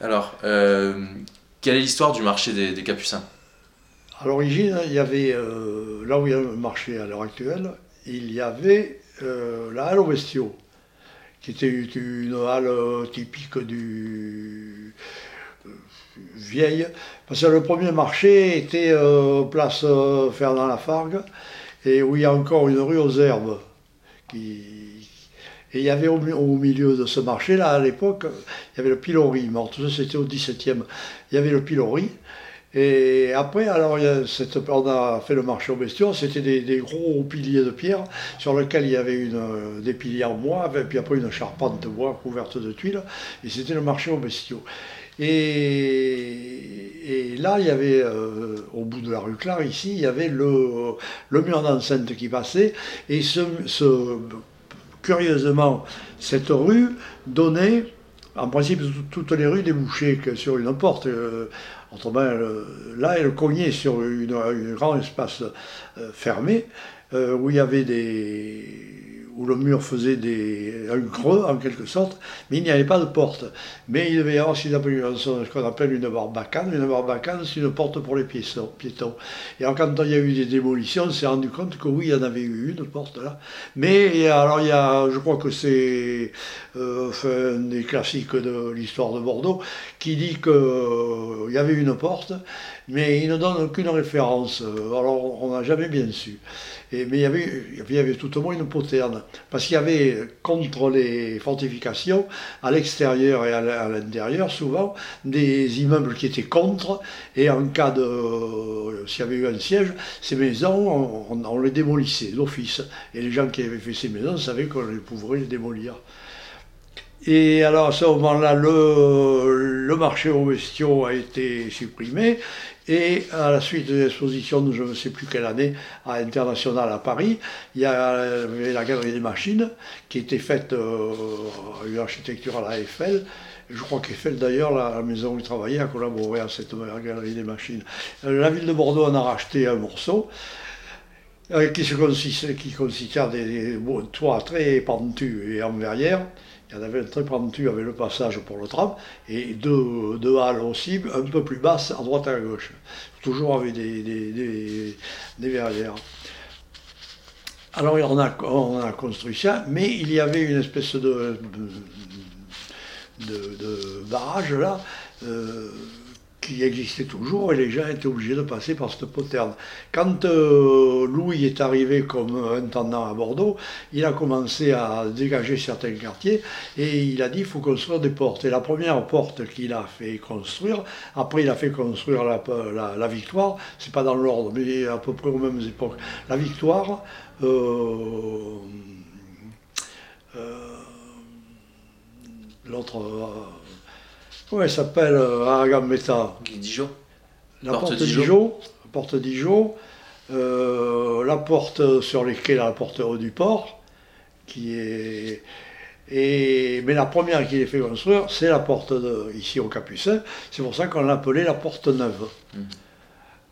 Alors, euh, quelle est l'histoire du marché des, des Capucins? À l'origine, il y avait, euh, là où il y a le marché à l'heure actuelle, il y avait euh, la halle aux bestiaux, qui était une halle typique du vieille, parce que le premier marché était euh, place euh, Fernand Lafargue, et où il y a encore une rue aux herbes. Qui, et il y avait au, mi- au milieu de ce marché-là, à l'époque, il y avait le pilori, mais tout ça c'était au 17e. Il y avait le pilori, et après, alors, on a fait le marché aux bestiaux, c'était des, gros piliers de pierre sur lesquels il y avait une, des piliers en bois, et puis après une charpente de bois couverte de tuiles, et c'était le marché aux bestiaux. Et, là, il y avait, euh, au bout de la rue Clare, ici, il y avait le, mur d'enceinte qui passait, et ce- curieusement, cette rue donnait, en principe, tout- toutes les rues débouchaient sur une porte. euh, Autrement, elle- là, elle cognait sur un grand espace euh, fermé euh, où il y avait des. Où le mur faisait des, un creux en quelque sorte, mais il n'y avait pas de porte. Mais il devait y avoir ce qu'on appelle, une barbacane. Une barbacane, c'est une porte pour les piétons. Et quand il y a eu des démolitions, on s'est rendu compte que oui, il y en avait eu une porte là. Mais alors, il y a, je crois que c'est euh, un des classiques de l'histoire de Bordeaux qui dit qu'il y avait une porte, mais il ne donne aucune référence. Euh, Alors, on n'a jamais bien su. Et, mais il y, avait, tout au moins une poterne, parce qu'il y avait contre les fortifications, à l'extérieur et à l'intérieur, souvent, des immeubles qui étaient contre, et en cas de... s'il y avait eu un siège, ces maisons, on, les démolissait d'office. Et les gens qui avaient fait ces maisons savaient qu'on les pourrait les démolir. Et alors à ce moment-là, le, le marché aux bestiaux a été supprimé. Et à la suite de l'exposition de je ne sais plus quelle année à International à Paris, il y avait la galerie des machines qui était faite, euh, une architecture à la Eiffel. Je crois qu'Eiffel d'ailleurs, la, maison où il travaillait, a collaboré à cette galerie des machines. Euh, La ville de Bordeaux en a racheté un morceau euh, qui, se consistait, qui consistait en des, des toits très pentus et en verrière. Il y en avait un très pentu avec le passage pour le tram et deux, deux halles aussi, un peu plus basses, à droite et à gauche. Toujours avec des, des, des, verrières. Alors on a, on a construit ça, mais il y avait une espèce de, de, de barrage là euh, qui existait toujours et les gens étaient obligés de passer par cette poterne. Quand euh, Louis est arrivé comme intendant à Bordeaux, il a commencé à dégager certains quartiers et il a dit il faut construire des portes. Et la première porte qu'il a fait construire, après il a fait construire la, la, Victoire, c'est pas dans l'ordre, mais à peu près aux mêmes époques. La Victoire, euh, euh, l'autre. Comment elle s'appelle euh, Gambetta Dijon La Porte porte, Dijon. Dijon. la porte Dijon, euh, la porte sur les quais, la porte haut du port, qui est. Et, mais la première qui est fait construire, c'est la porte de, ici au Capucin. C'est pour ça qu'on l'appelait la porte neuve. Mhm.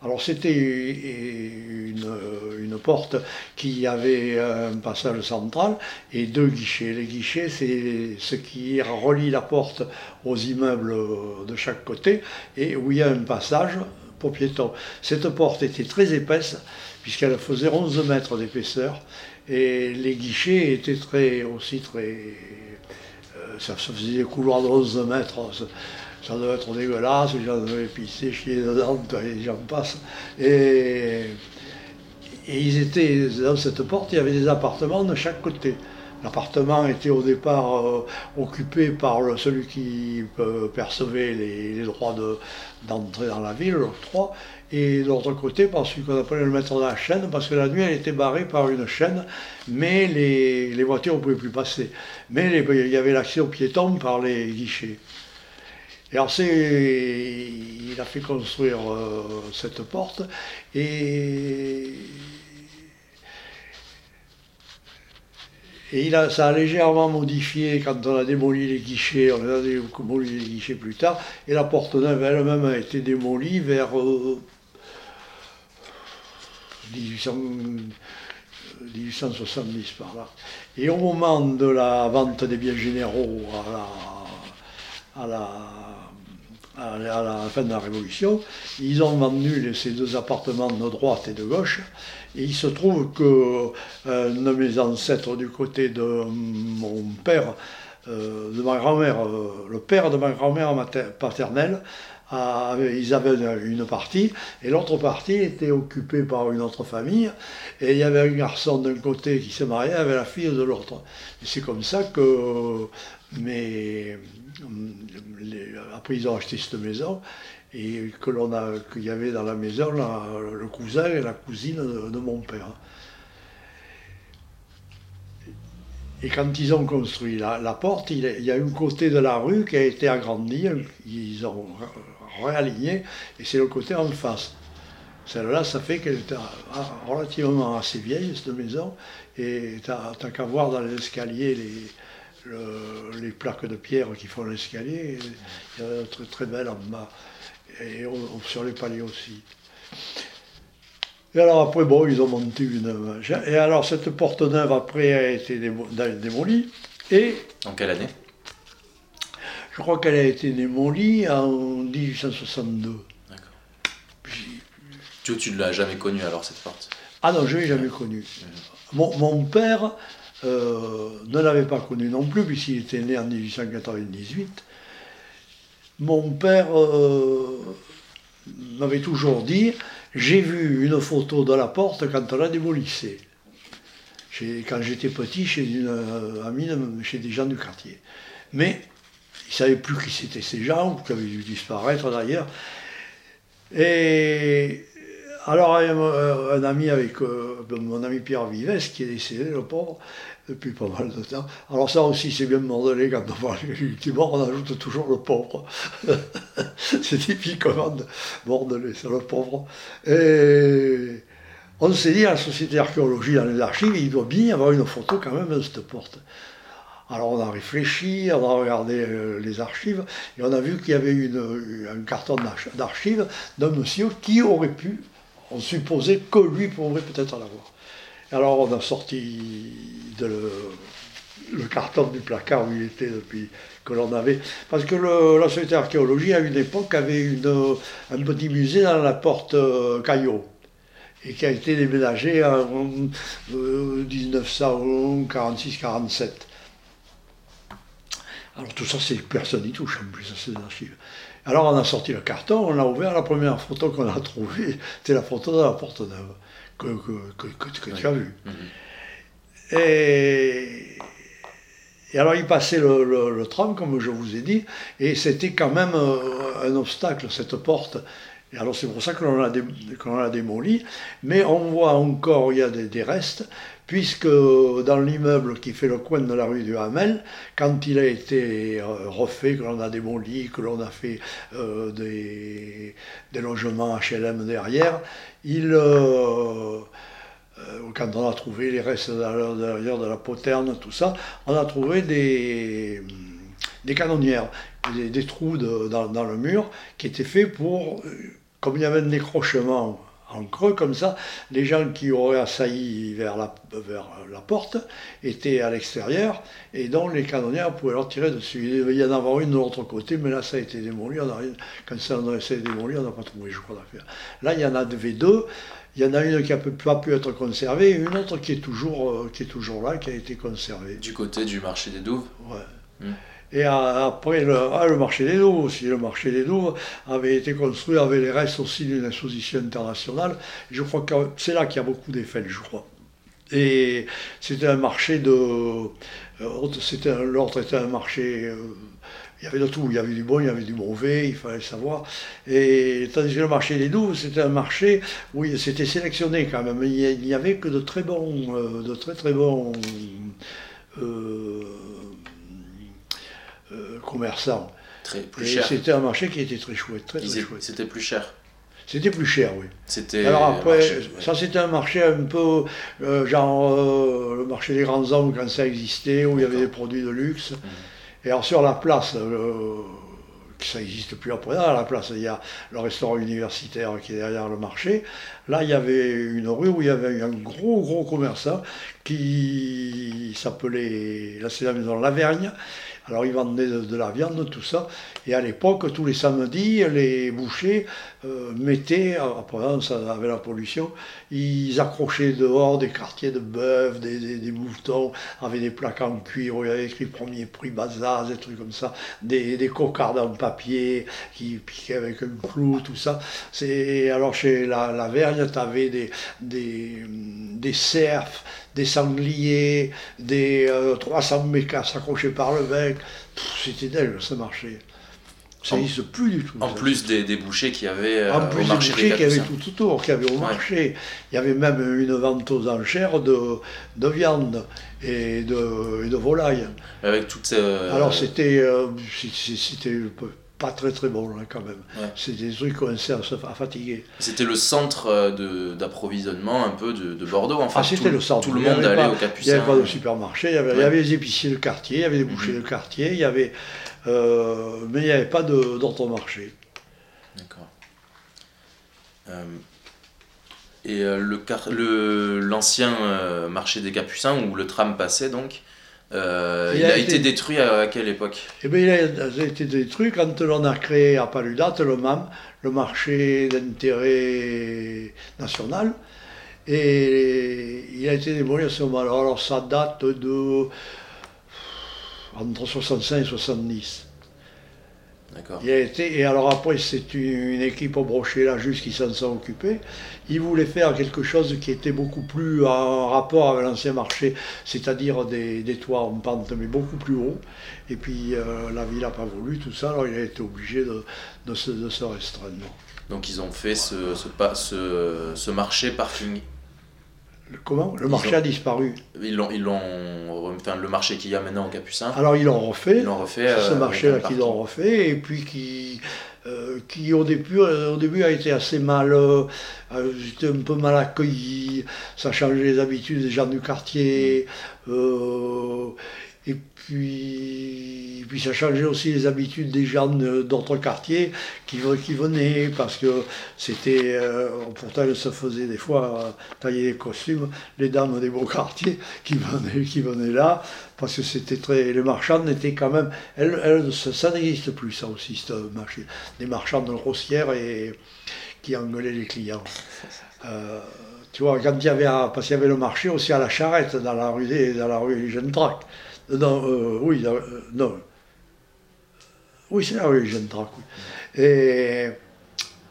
Alors c'était une, une porte qui avait un passage central et deux guichets. Les guichets, c'est ce qui relie la porte aux immeubles de chaque côté et où il y a un passage pour piétons. Cette porte était très épaisse puisqu'elle faisait 11 mètres d'épaisseur et les guichets étaient très, aussi très... euh, ça, faisait des couloirs de 11 mètres. Ça, devait être dégueulasse, les gens devaient pisser, chier dedans, les gens passent. Et, ils étaient dans cette porte, il y avait des appartements de chaque côté. L'appartement était au départ euh, occupé par celui qui euh, percevait les, droits de- d'entrer dans la ville, l'octroi, et de l'autre côté par celui qu'on appelait le maître de la chaîne, parce que la nuit elle était barrée par une chaîne, mais les, voitures ne pouvaient plus passer. Mais il y avait l'accès aux piétons par les guichets. Et alors c'est, il a fait construire euh, cette porte et, et il a, ça a légèrement modifié quand on a démoli les guichets, on a démoli les guichets plus tard, et la porte neuve elle-même a été démolie vers euh, 1800, 1870 par là. Et au moment de la vente des biens généraux à la, à la, fin de la Révolution, ils ont vendu ces deux appartements de droite et de gauche. Et il se trouve que euh, mes ancêtres du côté de mon père, euh, de ma grand-mère, euh, le père de ma grand-mère paternelle, ils avaient une partie, et l'autre partie était occupée par une autre famille, et il y avait un garçon d'un côté qui se mariait avec la fille de l'autre. C'est comme ça que après ils ont acheté cette maison, et que l'on a qu'il y avait dans la maison le cousin et la cousine de, mon père. Et quand ils ont construit la, porte, il, y a un côté de la rue qui a été agrandi, ils ont réaligné, et c'est le côté en face. Celle-là, ça fait qu'elle est relativement assez vieille, cette maison, et t'as qu'à voir dans l'escalier les, les plaques de pierre qui font l'escalier, il y a un truc très belle en bas, et sur les paliers aussi. Et alors après, bon, ils ont monté une... Et alors cette porte neuve, après, a été démolie, et... En quelle année? Je crois qu'elle a été démolie en 1862. D'accord. Tu, tu ne l'as jamais connue alors cette porte? Ah non, je ne l'ai jamais connue. Mon, père euh, ne l'avait pas connue non plus, puisqu'il était né en 1898. Mon père euh, m'avait toujours dit j'ai vu une photo de la porte quand on la démolissait. Quand j'étais petit, chez une euh, amie, chez des gens du quartier. Mais il ne savait plus qui c'était ces gens, qui avaient dû disparaître d'ailleurs. Et alors un, ami avec euh, mon ami Pierre Vives, qui est décédé, le pauvre, depuis pas mal de temps. Alors ça aussi c'est bien mordelé quand on parle mort, on ajoute toujours le pauvre. c'est typiquement mordelé, c'est le pauvre. Et on s'est dit à la Société d'archéologie dans les archives, il doit bien y avoir une photo quand même de cette porte. Alors on a réfléchi, on a regardé euh, les archives, et on a vu qu'il y avait une, un carton d'archives d'un monsieur qui aurait pu, on supposait que lui pourrait peut-être l'avoir. Alors on a sorti le, carton du placard où il était depuis que l'on avait. Parce que la Société d'archéologie, à une époque, avait un petit musée dans la porte euh, Caillot et qui a été déménagé en 1946-47. Euh, alors tout ça, c'est personne n'y touche en plus à ces archives. Alors on a sorti le carton, on a ouvert, la première photo qu'on a trouvée, c'était la photo de la porte neuve que, que, tu as vue. Mhm. Et, alors il passait le, tram, comme je vous ai dit, et c'était quand même euh, un obstacle, cette porte. Et alors c'est pour ça que l'on l'a démoli, mais on voit encore, il y a des restes, puisque dans l'immeuble qui fait le coin de la rue du Hamel, quand il a été euh, refait, que l'on a démoli, que l'on a fait euh, des, logements HLM derrière, il, euh, quand on a trouvé les restes derrière de la poterne, tout ça, on a trouvé des, des canonnières, des, trous dans, le mur qui étaient faits pour, comme il y avait un décrochement en creux comme ça, les gens qui auraient assailli vers la, vers la porte étaient à l'extérieur et donc les canonnières pouvaient leur tirer dessus. Il devait y en avoir une de l'autre côté, mais là ça a été démoli. On a, quand ça a été démoli, on n'a pas trouvé, je crois, d'affaire. Là, il y en a deux. Il y en a une qui n'a pas pu être conservée et une autre qui est, toujours, euh, qui est toujours là, qui a été conservée. Du côté du marché des Douves? Ouais. Hmm. Et après, le, ah, le, marché des Douves aussi. Le marché des Douves avait été construit avec les restes aussi d'une exposition internationale. Je crois que c'est là qu'il y a beaucoup d'effets, je crois. Et c'était un marché de. Euh, c'était L'autre était un marché. Euh, il y avait de tout, il y avait du bon, il y avait du mauvais, il fallait savoir. Et tandis que le marché des Douves, c'était un marché où c'était sélectionné quand même. Il n'y avait que de très bons, euh, de très très bons euh, commerçants. Très, plus cher. C'était un marché qui était très chouette, très, chouette. C'était plus cher. C'était plus cher, oui. C'était. Alors après, ça c'était un marché un peu euh, genre euh, le marché des grands hommes quand ça existait, où il y avait des produits de luxe. Mhm. Et alors sur la place ça n'existe plus après. À la place, il y a le restaurant universitaire qui est derrière le marché. Là, il y avait une rue où il y avait un gros, gros commerçant qui s'appelait, là c'est la maison Lavergne, alors ils vendaient de, la viande, tout ça. Et à l'époque, tous les samedis, les bouchers euh, mettaient, après ça avait la pollution, ils accrochaient dehors des quartiers de bœufs, des, moutons, avec des plaques en cuir où il y avait écrit premier prix Bazar, des trucs comme ça, des, des cocardes en papier qui piquaient avec un clou, tout ça. Alors chez la, la Vergne, tu avais des, des, des cerfs, des sangliers, des 300 euh, mécas accrochés par le bec. C'était dingue ce marché. Ça n'existe plus du tout. En plus des, des, bouchers qui avaient euh, en plus au marché des bouchers qui avaient tout autour, qui avaient au marché. Il y avait même une vente aux enchères de, de viande et de, et de volaille. Avec toutes euh, Alors c'était, c'était pas très très bon là quand même. C'est des trucs qui commençaient à, fatiguer. C'était le centre euh, d'approvisionnement un peu de, de, Bordeaux en fait. Ah c'était le centre. Tout le monde allait au Capucin. Il n'y avait pas de supermarché, il y avait, il y avait les épiciers de quartier, il y avait des bouchers mhm. de quartier, il y avait, euh, mais il n'y avait pas d'autres marchés. D'accord. Euh, et le l'ancien marché des Capucins où le tram passait donc, euh, il, a, été, détruit à, quelle époque? Eh bien, Il a été détruit quand l'on a créé à Paludat le MAM, le marché d'intérêt national. Et il a été démoli à ce moment-là. Alors ça date de entre 65 et 70. Il a été, et alors après, c'est une, équipe au brochet là juste qui s'en sont occupés. Ils voulaient faire quelque chose qui était beaucoup plus en rapport avec l'ancien marché, c'est-à-dire des, toits en pente, mais beaucoup plus haut. Et puis euh, la ville n'a pas voulu tout ça, alors il a été obligé de, de, se, restreindre. Donc ils ont fait ce, ce, ce marché parking Comment Le marché a disparu. Ils l'ont, ils l'ont, enfin, le marché qu'il y a maintenant au Capucin. Alors ils l'ont refait. Ils l'ont refait. ce euh, marché-là qu'ils l'ont refait et puis qui, euh, qui au début, euh, au début a été assez mal, j'étais un peu mal accueilli. Ça changeait les habitudes des gens du quartier. Mm. Et puis, puis ça changeait aussi les habitudes des gens d'autres quartiers qui, qui venaient, parce que c'était, euh, pourtant elles se faisait des fois euh, tailler les costumes, les dames des beaux quartiers qui venaient, qui venaient là, parce que c'était très, les marchandes étaient quand même, elles, ça, n'existe plus ça aussi, ce marché, des marchandes grossières et qui engueulaient les clients. Euh, tu vois, quand il y avait, parce qu'il y avait le marché aussi à la charrette dans la rue, dans la rue Gentrac. Non, euh, oui, euh, non. Oui, c'est la rue Gentrac, oui. Et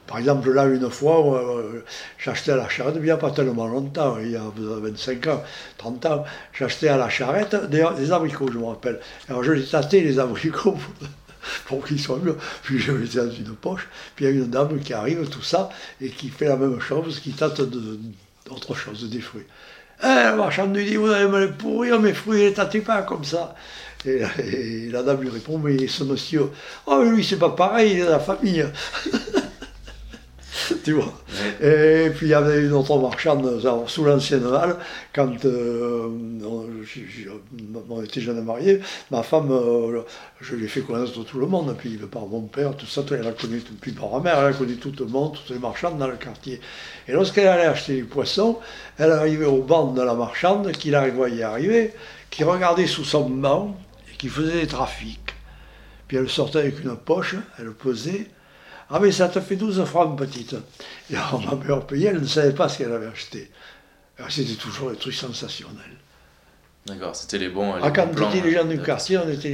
par exemple, là, une fois, euh, j'achetais à la charrette, il n'y a pas tellement longtemps, il y a 25 ans, 30 ans, j'achetais à la charrette des, des, abricots, je me rappelle. Alors je les tâtais, les abricots, pour qu'ils soient mieux. Puis je mettais dans une poche, puis il y a une dame qui arrive, tout ça, et qui fait la même chose, qui tâte d'autre chose, des fruits. Eh, le marchand lui dit, vous allez me les pourrir, mes fruits, ne tâtez pas comme ça. Et, la dame lui répond, mais ce monsieur, oh lui c'est pas pareil, il est de la famille. tu vois. Et puis il y avait une autre marchande sous l'ancienne halle, quand euh, on, était jeune marié, ma femme, euh, je l'ai fait connaître tout le monde, puis par mon père, tout ça, elle a connu, puis par ma mère, elle a connu tout le monde, toutes les marchandes dans le quartier. Et lorsqu'elle allait acheter du poisson, elle arrivait au banc de la marchande, qui la voyait arriver, qui regardait sous son banc et qui faisait des trafics. Puis elle sortait avec une poche, elle pesait, ah mais ça te fait 12 francs petite. Et alors ma mère payait, elle ne savait pas ce qu'elle avait acheté. C'était toujours des trucs sensationnels. D'accord, c'était les bons. Les ah, quand on était les gens du quartier, on était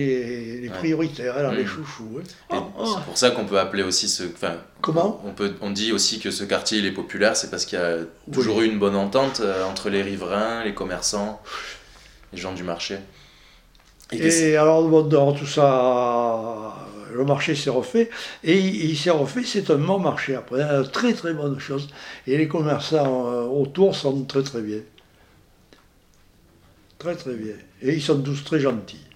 les, prioritaires, alors les hmm. chouchous. Hein. C'est pour ça qu'on peut appeler aussi ce. Comment on, peut, on dit aussi que ce quartier il est populaire, c'est parce qu'il y a toujours eu une bonne entente euh, entre les riverains, les commerçants, les gens du marché. Et, alors, dans tout ça, le marché s'est refait, et il, s'est refait, c'est un bon marché après, une très très bonne chose. Et les commerçants euh, autour sont très très bien. Très très bien. Et ils sont tous très gentils.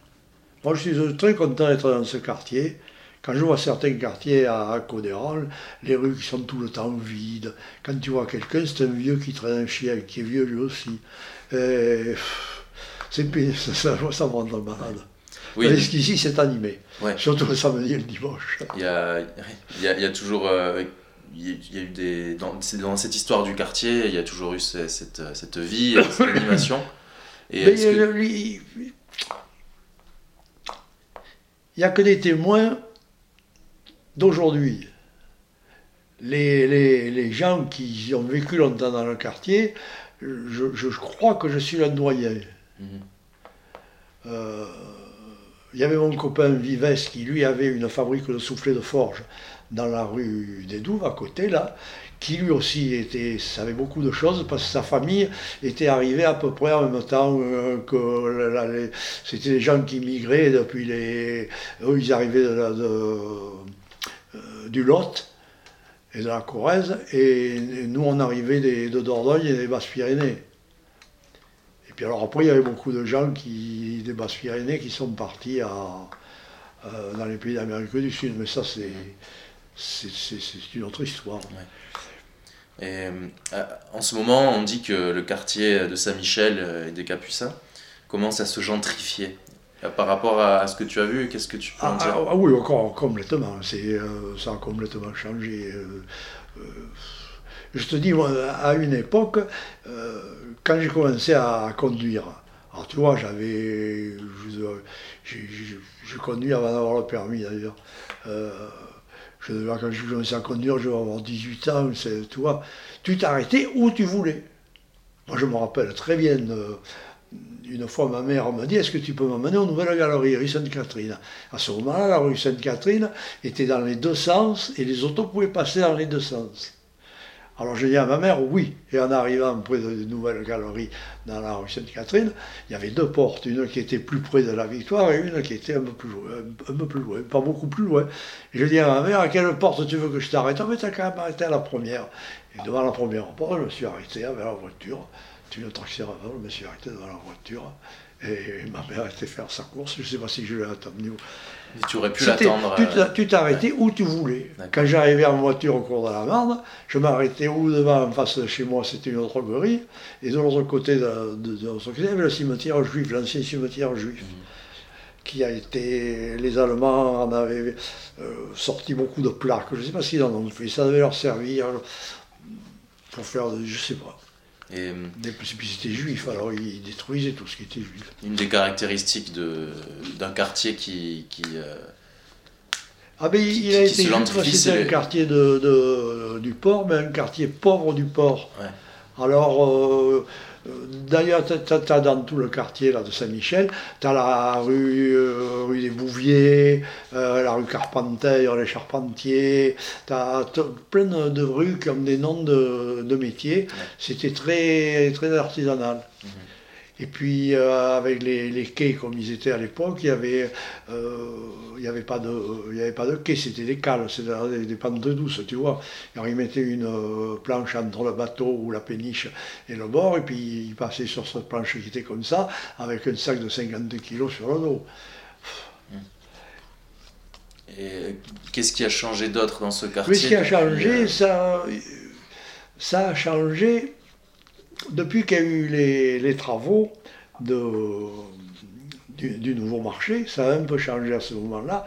Moi je suis très content d'être dans ce quartier. Quand je vois certains quartiers à Codérol, les rues qui sont tout le temps vides, quand tu vois quelqu'un, c'est un vieux qui traîne un chien, qui est vieux lui aussi. c'est ça, ça me rend malade. Oui, Parce qu'ici, c'est animé. Surtout le samedi et le dimanche. Il y a, il y a, il y a toujours. Euh, il y a eu des dans, dans, cette histoire du quartier il y a toujours eu cette, cette, cette vie cette animation et il n'y a que des témoins d'aujourd'hui les, les, les, gens qui ont vécu longtemps dans le quartier je, je crois que je suis le doyen mhm. euh, il y avait mon copain Vives qui lui avait une fabrique de soufflets de forge dans la rue des Douves à côté là, qui lui aussi était, savait beaucoup de choses parce que sa famille était arrivée à peu près en même temps euh, que c'était des gens qui migraient depuis les. Eux ils arrivaient de, euh, du Lot et de la Corrèze et nous on arrivait de Dordogne et des Basses-Pyrénées puis alors après, il y avait beaucoup de gens qui, des Basses-Pyrénées qui sont partis à, euh, dans les pays d'Amérique du Sud. Mais ça, c'est, c'est, une autre histoire. Et, euh, en ce moment, on dit que le quartier de Saint-Michel euh, et des Capucins commence à se gentrifier. Par rapport à ce que tu as vu, qu'est-ce que tu peux en ah, dire? ah, oui, encore complètement. C'est, ça a complètement changé. Je te dis, à une époque, quand j'ai commencé à conduire, alors tu vois, j'avais. Je, conduis avant d'avoir le permis d'ailleurs. Euh, quand j'ai commencé à conduire, je vais avoir 18 ans, tu vois. Tu t'arrêtais où tu voulais. Moi, je me rappelle très bien. Euh, une fois, ma mère m'a dit Est-ce que tu peux m'emmener aux Nouvelles Galeries, rue Sainte-Catherine? À ce moment-là, la rue Sainte-Catherine était dans les deux sens et les autos pouvaient passer dans les deux sens. Alors j'ai dit à ma mère oui. Et en arrivant près de nouvelles galeries dans la rue Sainte-Catherine, il y avait deux portes, une qui était plus près de la Victoire et une qui était un peu plus loin, pas beaucoup plus loin. Je dis à ma mère à quelle porte tu veux que je t'arrête? Ah mais t'as quand même arrêté à la première. Et devant la première porte, je me suis arrêté avec la voiture. Tu le taxi avant, je me suis arrêté devant la voiture. Et ma mère était faire sa course, je ne sais pas si je l'ai attendu tu aurais pu l'attendre. Tu t'arrêtais où tu voulais. Quand j'arrivais en voiture au cours de la Marne, je m'arrêtais où devant, en face de chez moi, c'était une autre droguerie, et de l'autre côté de, de, côté, il y avait le cimetière juif, l'ancien cimetière juif. Mhm. Qui a été. Les Allemands en avaient euh, sorti beaucoup de plaques. Je ne sais pas s'ils en ont fait. Ça devait leur servir pour faire. Je ne sais pas. Et, puis c'était juif, alors ils détruisaient tout ce qui était juif. Une des caractéristiques d'un quartier qui. qui euh, ah ben il a été c'était un quartier de, du port, mais un quartier pauvre du port. Alors euh, D'ailleurs, tu as, dans tout le quartier là, de Saint-Michel, tu as la rue, euh, rue des Bouviers, euh, la rue Carpentier, les Charpentiers, tu as plein de rues qui ont des noms de, métiers. C'était très, très artisanal. Mhm. Et puis euh, avec les, quais comme ils étaient à l'époque, il n'y avait, euh, il avait, pas de, il avait pas de quais, c'était des cales, c'était des, des, pentes douces, tu vois. Alors ils mettaient une euh, planche entre le bateau ou la péniche et le bord, et puis ils passaient sur cette planche qui était comme ça, avec un sac de 50 kilos sur le dos. Et qu'est-ce qui a changé d'autre dans ce quartier Ce qui a changé, ça, ça a changé depuis qu'il y a eu les, travaux de, du, nouveau marché, ça a un peu changé à ce moment-là,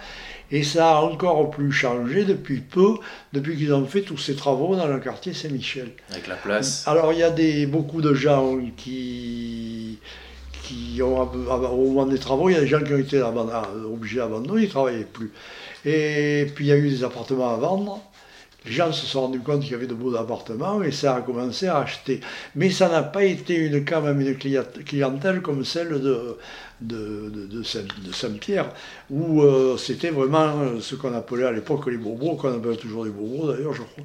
et ça a encore plus changé depuis peu, depuis qu'ils ont fait tous ces travaux dans le quartier Saint-Michel. Avec la place. Alors il y a des, beaucoup de gens qui, qui ont, au moment des travaux, il y a des gens qui ont été obligés d'abandonner, ils ne travaillaient plus. Et puis il y a eu des appartements à vendre les gens se sont rendus compte qu'il y avait de beaux appartements et ça a commencé à acheter. Mais ça n'a pas été une, quand même une clientèle comme celle de, Saint-Pierre, où euh, c'était vraiment ce qu'on appelait à l'époque les bobos, qu'on appelle toujours les bobos d'ailleurs, je crois,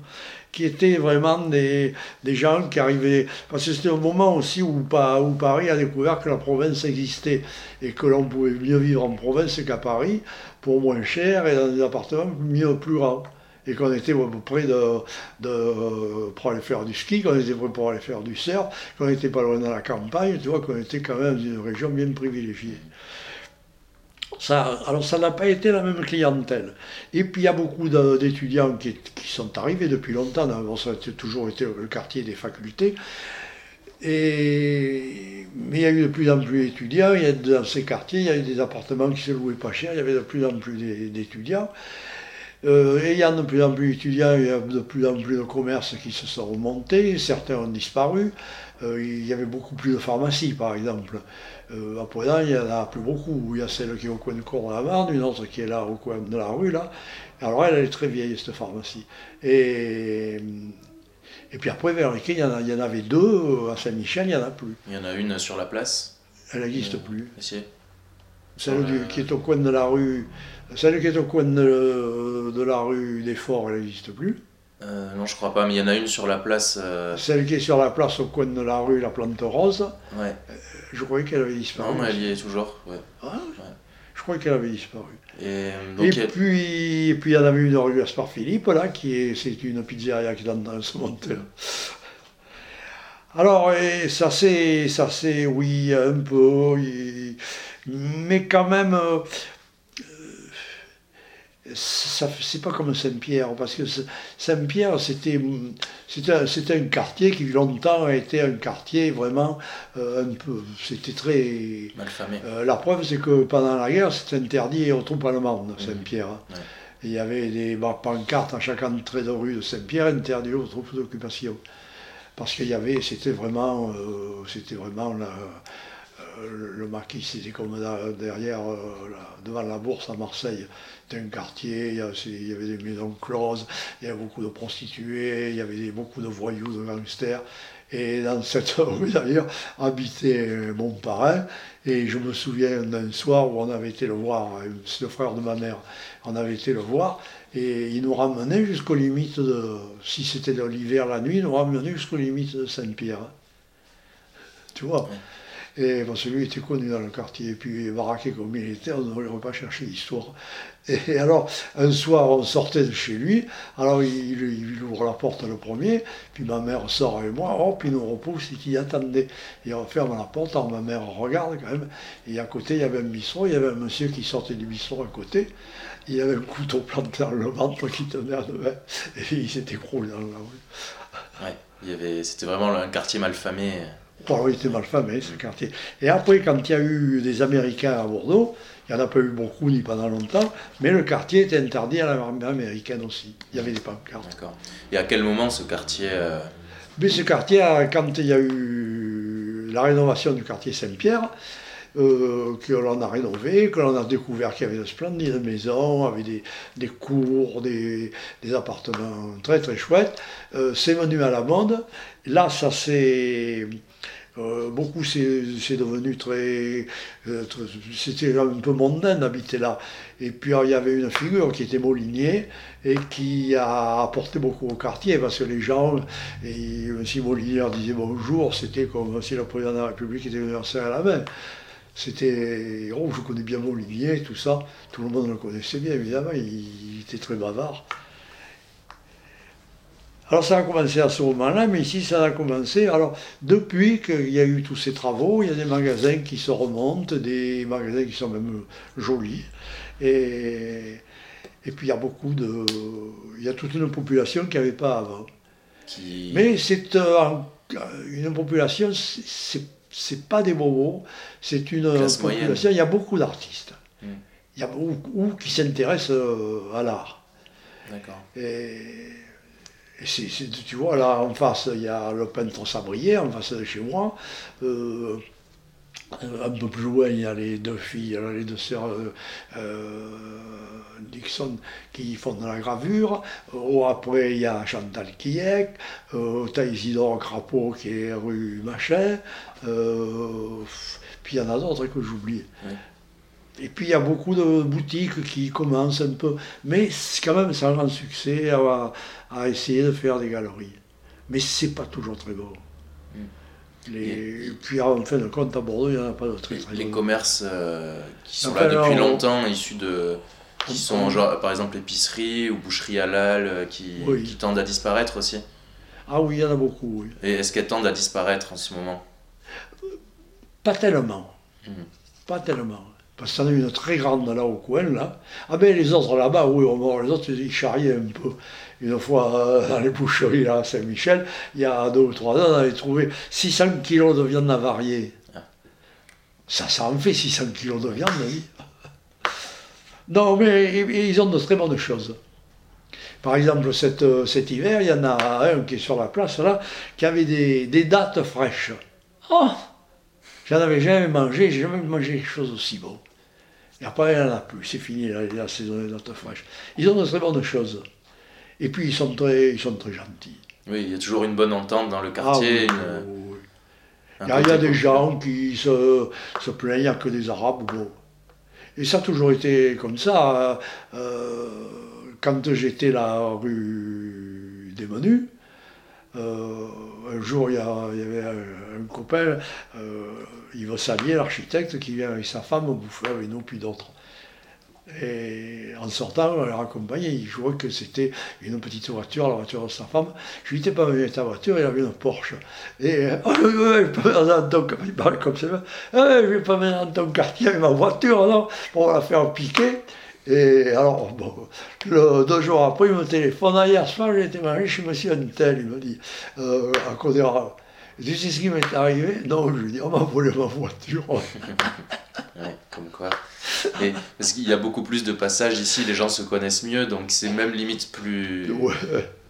qui étaient vraiment des, gens qui arrivaient. Parce que c'était un moment aussi où, où Paris a découvert que la province existait et que l'on pouvait mieux vivre en province qu'à Paris pour moins cher et dans des appartements mieux, plus grands et qu'on était près de, pour aller faire du ski, qu'on était prêt pour aller faire du surf, qu'on n'était pas loin de la campagne, tu vois, qu'on était quand même dans une région bien privilégiée. Ça, alors ça n'a pas été la même clientèle. Et puis il y a beaucoup d'étudiants qui, sont arrivés depuis longtemps, ça a toujours été le quartier des facultés, mais il y a eu de plus en plus d'étudiants, il y a, dans ces quartiers, il y a eu des appartements qui se louaient pas cher, il y avait de plus en plus d'étudiants. Euh, ayant de plus en plus d'étudiants, il y a de plus en plus de commerces qui se sont remontés, certains ont disparu. Euh, il y avait beaucoup plus de pharmacies, par exemple. Euh, à il n'y en a plus beaucoup. Il y a celle qui est au coin de cour de la Marne, une autre qui est là au coin de la rue, là. Alors elle, elle est très vieille, cette pharmacie. Et, et puis après, vers lesquels il y, en il y en avait deux, à Saint-Michel, il n'y en a plus. Il y en a une sur la place? Elle n'existe plus. Ici? Celle qui est au coin de la rue, celle qui est au coin de, de la rue des Forts, elle n'existe plus. Euh, non, je crois pas, mais il y en a une sur la place. euh, Celle qui est sur la place au coin de la rue, la plante rose, Ouais. je croyais qu'elle avait disparu. Non, mais elle y est toujours. Ouais. Ah, Je croyais qu'elle avait disparu. Et euh, donc, puis, et puis il y en avait une rue Gaspard Philippe, là, qui est, c'est une pizzeria qui est se monter. là. Alors, et ça c'est, ça c'est, oui, un peu, mais quand même, euh, euh, c'est pas comme Saint-Pierre, parce que Saint-Pierre, c'était, un- quartier qui longtemps a été un quartier vraiment euh, un peu, c'était très, mal famé. euh, la preuve, c'est que pendant la guerre, c'était interdit aux troupes allemandes, Saint-Pierre. hein. Ouais. Il y avait des bah, pancartes à chaque entrée de rue de Saint-Pierre interdit aux troupes d'occupation. Parce qu'il y avait, c'était vraiment, euh, c'était vraiment la- le- maquis, c'était comme da- derrière, euh, devant la bourse à Marseille. C'était un quartier, il y, avait, des maisons closes, il y avait beaucoup de prostituées, il y avait beaucoup de voyous, de gangsters. Et dans cette rue d'ailleurs habitait euh, mon parrain. Et je me souviens d'un soir où on avait été le voir, euh, c'est le frère de ma mère, on avait été le voir. Et il nous ramenait jusqu'aux limites de, si c'était l'hiver la nuit, il nous ramenait jusqu'aux limites de Saint-Pierre. Tu vois? Et parce que lui était connu dans le quartier, et puis baraqué comme il était, on n'aurait pas cherché l'histoire. Et alors, un soir, on sortait de chez lui, alors il, ouvre la porte le premier, puis ma mère sort avec moi, hop, il nous repousse, et qui attendait. Et on ferme la porte, alors ma mère regarde quand même, et à côté, il y avait un bistrot, il y avait un monsieur qui sortait du bistrot à côté, il y avait un couteau planté dans le ventre qui tenait à deux mains, et il s'est écroulé dans la rue. Ouais. C'était vraiment un quartier mal il était mal famé, ce quartier. Et après, quand il y a eu des Américains à Bordeaux, il n'y en a pas eu beaucoup ni pendant longtemps, mais le quartier était interdit à l'armée américaine aussi. Il y avait des pancartes. D'accord. Et à quel moment ce quartier. euh, Mais ce quartier, quand il y a eu la rénovation du quartier Saint-Pierre, euh, que l'on a rénové, que l'on a découvert qu'il y avait de splendides maisons, avec des, des cours, des, des appartements très très chouettes, euh, c'est venu à la mode. Là, ça s'est... euh, beaucoup c'est devenu très, euh, c'était un peu mondain d'habiter là. Et puis il y avait une figure qui était Molinier et qui a apporté beaucoup au quartier parce que les gens et si Molinier disait bonjour c'était comme si le président de la République était venu serrer la main. C'était oh je connais bien Molinier tout ça. Tout le monde le connaissait bien évidemment. Il était très bavard alors ça a commencé à ce moment-là, mais ici ça a commencé. Alors depuis qu'il y a eu tous ces travaux, il y a des magasins qui se remontent, des magasins qui sont même jolis. Et, et puis il y a beaucoup de. Il y a toute une population qui n'y avait pas avant. qui... Mais c'est euh, une population, c'est- pas des bobos, c'est une Classe population. moyenne. Il y a beaucoup d'artistes. Mm. Il y a beaucoup qui s'intéressent euh, à l'art. D'accord. Et, tu vois, là en face, il y a le peintre Sabrier, en face de chez moi. Euh, un peu plus loin, il y a les deux filles, les deux sœurs euh, euh, Dixon qui font de la gravure. Après, il y a Chantal Kiek, euh, Isidore Crapaud qui est rue Machin. euh, puis il y en a d'autres que j'oublie. Et puis il y a beaucoup de boutiques qui commencent un peu, mais quand même c'est un grand succès à, à essayer de faire des galeries. Mais c'est pas toujours très beau. Les, puis en fin de compte à Bordeaux, il n'y en a pas de très Les, très les beaux. commerces euh, qui sont Enfin, là depuis alors, longtemps, issus de. qui on- sont genre, par exemple épicerie ou boucherie halal, euh, qui, Oui. qui tendent à disparaître aussi. Ah oui, il y en a beaucoup, oui. Et est-ce qu'elles tendent à disparaître en ce moment? Pas tellement. Mhm. Pas tellement. Parce qu'il y en a une très grande là au coin, là. Ah ben les autres là-bas, oui, les autres ils charriaient un peu. Une fois euh, dans les boucheries là, à Saint-Michel, il y a deux ou trois ans, on avait trouvé 600 kilos de viande avariée. Ça, ça en fait 600 kilos de viande, oui. Non, mais ils ont de très bonnes choses. Par exemple, cet, cet hiver, il y en a un qui est sur la place là, qui avait des, des dates fraîches. Oh J'en avais jamais mangé, j'ai jamais mangé quelque chose aussi beau. Et après, il n'y en a plus, c'est fini la, saison des dates fraîches. Ils ont de très bonnes choses. Et puis, ils sont très, ils sont très gentils. Oui, il y a toujours une bonne entente dans le quartier. Ah il, y a, des gens qui se, se plaignent, il n'y a que des Arabes. Et ça a toujours été comme ça. Euh, quand j'étais la rue des Menus, euh, un jour, il y, avait un, copain, euh, Yves Salier, l'architecte, qui vient avec sa femme bouffer avec nous, puis d'autres. Et en sortant, on leur accompagnait, il jouait que c'était une petite voiture, la voiture de sa femme. Je lui dis, pas venu ta voiture, il avait une Porsche. Et, oh, dans ton il parlait comme ça. Ah, je vais pas venir dans ton quartier avec ma voiture, non, pour la faire piquer. Et alors, bon, deux jours après, il me téléphone. Ah, hier soir, j'ai été manger chez monsieur Antel, il me dit, euh, à Tu sais ce qui m'est arrivé Non, je lui dis, on m'a volé ma voiture. ouais, comme quoi. Et, parce qu'il y a beaucoup plus de passages ici, les gens se connaissent mieux, donc c'est même limite plus.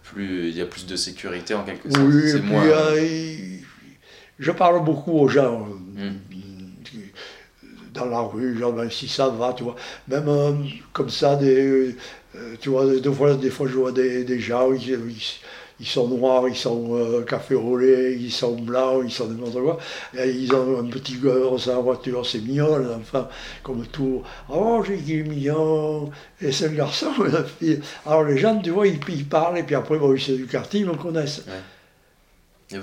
plus il y a plus de sécurité en quelque sorte. Oui, puis, euh, je parle beaucoup aux gens. Hmm dans la rue, genre, ben, si ça va, tu vois. Même euh, comme ça, des, euh, tu vois, des fois, des fois je vois des, des gens, ils, ils, sont noirs, ils sont euh, café roulé, ils sont blancs, ils sont n'importe quoi. Et ils ont un petit gars dans la voiture, c'est mignon, enfin, comme tout. Oh, j'ai dit mignon, et c'est un garçon, la fille. Alors les gens, tu vois, ils, ils parlent, et puis après, bon, c'est du quartier, ils me connaissent. oui.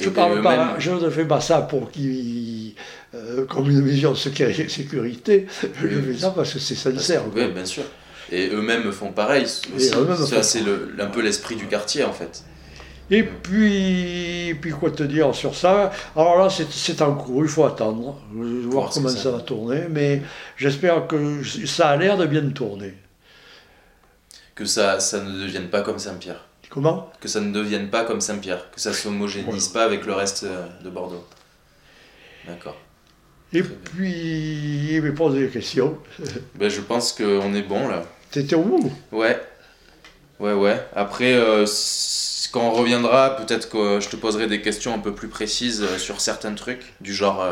Je, parle pas, je ne fais pas ça pour qu'ils, euh, comme une vision de sécurité, je fais ça parce que c'est sincère. Oui, bien sûr. Et eux-mêmes font pareil. Ça, c'est un peu l'esprit du quartier, en fait. Et puis, puis, quoi te dire sur ça? Alors là, c'est en cours, il faut attendre, voir comment ça. va tourner, mais j'espère que ça a l'air de bien tourner. Que ça, ça ne devienne pas comme Saint-Pierre. Comment? Que ça ne devienne pas comme Saint-Pierre, que ça ne s'homogénise pas avec le reste euh, de Bordeaux. D'accord. Et puis, il me pose des questions. ben, je pense qu'on est bon là. T'étais au bout Ouais. Ouais, ouais. Après, euh, quand on reviendra, peut-être que je te poserai des questions un peu plus précises euh, sur certains trucs, du genre